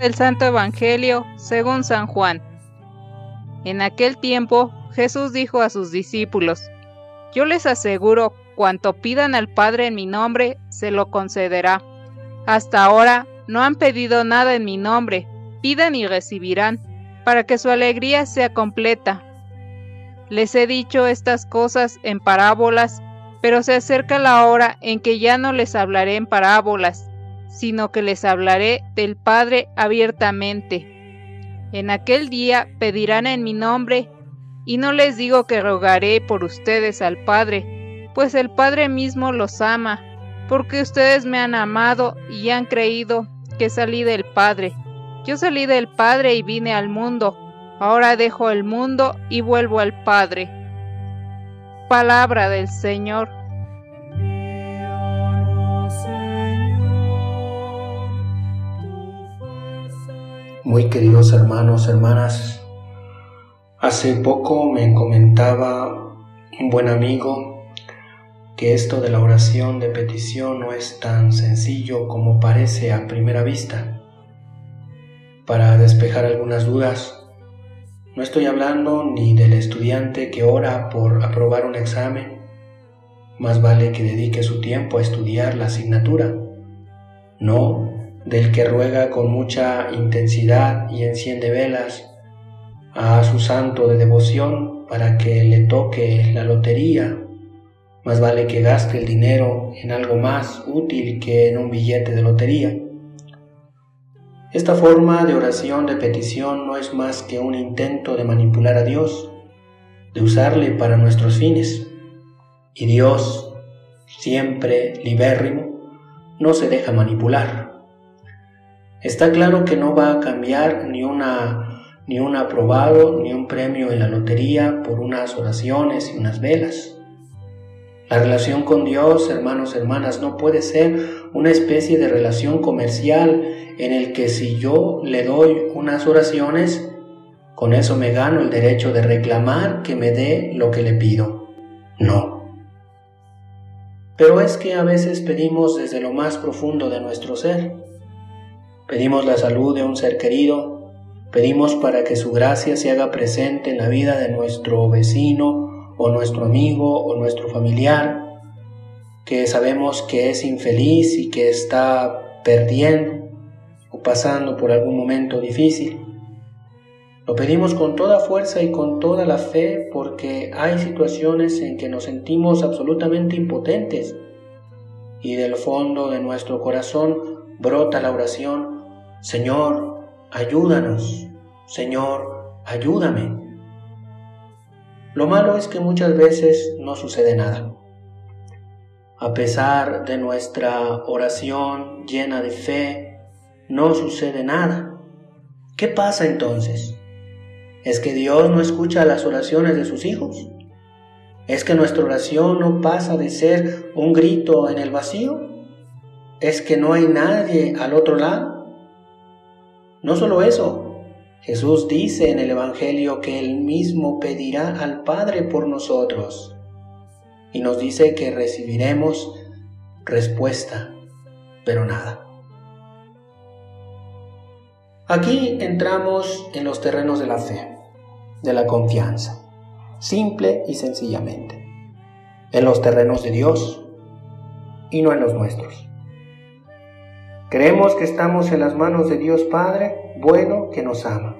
del Santo Evangelio según San Juan. En aquel tiempo Jesús dijo a sus discípulos, Yo les aseguro, cuanto pidan al Padre en mi nombre, se lo concederá. Hasta ahora no han pedido nada en mi nombre, pidan y recibirán, para que su alegría sea completa. Les he dicho estas cosas en parábolas, pero se acerca la hora en que ya no les hablaré en parábolas, sino que les hablaré del Padre abiertamente. En aquel día pedirán en mi nombre, y no les digo que rogaré por ustedes al Padre, pues el Padre mismo los ama, porque ustedes me han amado y han creído que salí del Padre. Yo salí del Padre y vine al mundo, ahora dejo el mundo y vuelvo al Padre. Palabra del Señor. Muy queridos hermanos, hermanas, hace poco me comentaba un buen amigo que esto de la oración de petición no es tan sencillo como parece a primera vista. Para despejar algunas dudas, no estoy hablando ni del estudiante que ora por aprobar un examen, más vale que dedique su tiempo a estudiar la asignatura. No, del que ruega con mucha intensidad y enciende velas a su santo de devoción para que le toque la lotería. Más vale que gaste el dinero en algo más útil que en un billete de lotería. Esta forma de oración de petición no es más que un intento de manipular a Dios, de usarle para nuestros fines. Y Dios, siempre libérrimo, no se deja manipular. Está claro que no va a cambiar ni una ni un aprobado ni un premio en la lotería por unas oraciones y unas velas. La relación con Dios, hermanos, hermanas, no puede ser una especie de relación comercial en el que si yo le doy unas oraciones, con eso me gano el derecho de reclamar que me dé lo que le pido. No. Pero es que a veces pedimos desde lo más profundo de nuestro ser. Pedimos la salud de un ser querido, pedimos para que su gracia se haga presente en la vida de nuestro vecino o nuestro amigo o nuestro familiar, que sabemos que es infeliz y que está perdiendo o pasando por algún momento difícil. Lo pedimos con toda fuerza y con toda la fe porque hay situaciones en que nos sentimos absolutamente impotentes y del fondo de nuestro corazón brota la oración Señor, ayúdanos. Señor, ayúdame. Lo malo es que muchas veces no sucede nada. A pesar de nuestra oración llena de fe, no sucede nada. ¿Qué pasa entonces? ¿Es que Dios no escucha las oraciones de sus hijos? ¿Es que nuestra oración no pasa de ser un grito en el vacío? ¿Es que no hay nadie al otro lado? No solo eso, Jesús dice en el Evangelio que Él mismo pedirá al Padre por nosotros y nos dice que recibiremos respuesta, pero nada. Aquí entramos en los terrenos de la fe, de la confianza, simple y sencillamente, en los terrenos de Dios y no en los nuestros. Creemos que estamos en las manos de Dios Padre, bueno, que nos ama.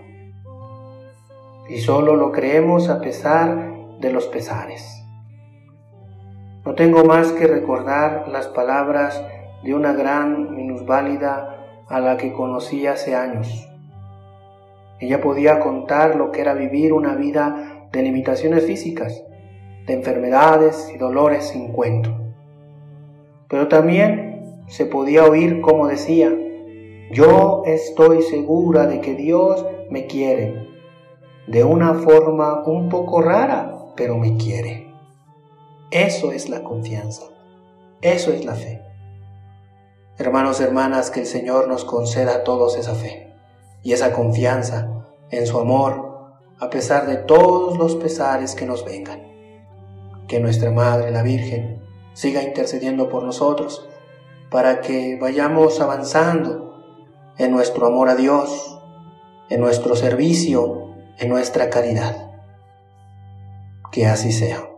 Y solo lo creemos a pesar de los pesares. No tengo más que recordar las palabras de una gran minusválida a la que conocí hace años. Ella podía contar lo que era vivir una vida de limitaciones físicas, de enfermedades y dolores sin cuento. Pero también se podía oír como decía, yo estoy segura de que Dios me quiere, de una forma un poco rara, pero me quiere. Eso es la confianza, eso es la fe. Hermanos, hermanas, que el Señor nos conceda a todos esa fe y esa confianza en su amor, a pesar de todos los pesares que nos vengan. Que nuestra Madre, la Virgen, siga intercediendo por nosotros para que vayamos avanzando en nuestro amor a Dios, en nuestro servicio, en nuestra caridad. Que así sea.